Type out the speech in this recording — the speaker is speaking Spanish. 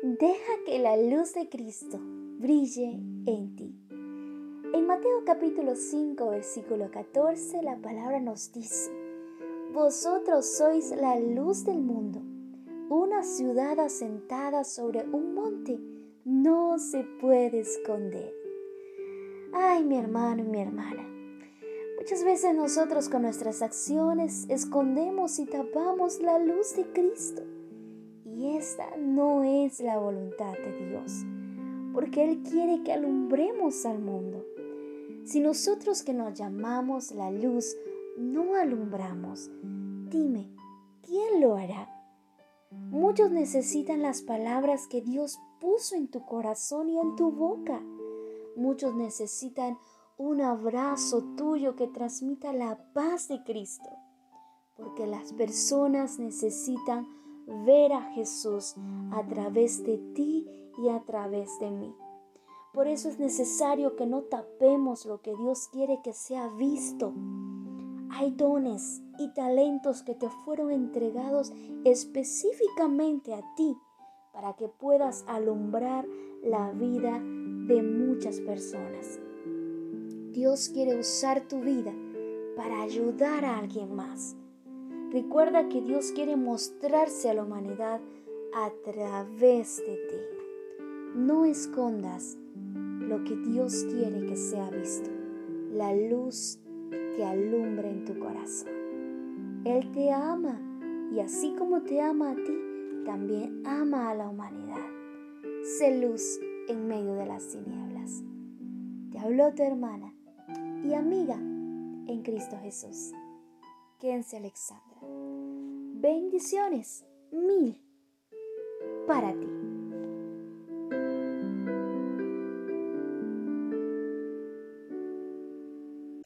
Deja que la luz de Cristo brille en ti. En Mateo capítulo 5, versículo 14, la palabra nos dice, Vosotros sois la luz del mundo. Una ciudad asentada sobre un monte no se puede esconder. Ay, mi hermano y mi hermana. Muchas veces nosotros con nuestras acciones escondemos y tapamos la luz de Cristo. Y esta no es la voluntad de Dios, porque Él quiere que alumbremos al mundo. Si nosotros que nos llamamos la luz no alumbramos, dime, ¿quién lo hará? Muchos necesitan las palabras que Dios puso en tu corazón y en tu boca. Muchos necesitan un abrazo tuyo que transmita la paz de Cristo, porque las personas necesitan ver a Jesús a través de ti y a través de mí. Por eso es necesario que no tapemos lo que Dios quiere que sea visto. Hay dones y talentos que te fueron entregados específicamente a ti para que puedas alumbrar la vida de muchas personas. Dios quiere usar tu vida para ayudar a alguien más. Recuerda que Dios quiere mostrarse a la humanidad a través de ti. No escondas lo que Dios quiere que sea visto, la luz que alumbra en tu corazón. Él te ama y así como te ama a ti, también ama a la humanidad. Sé luz en medio de las tinieblas. Te habló tu hermana y amiga en Cristo Jesús. Kense Alexandra. Bendiciones mil para ti.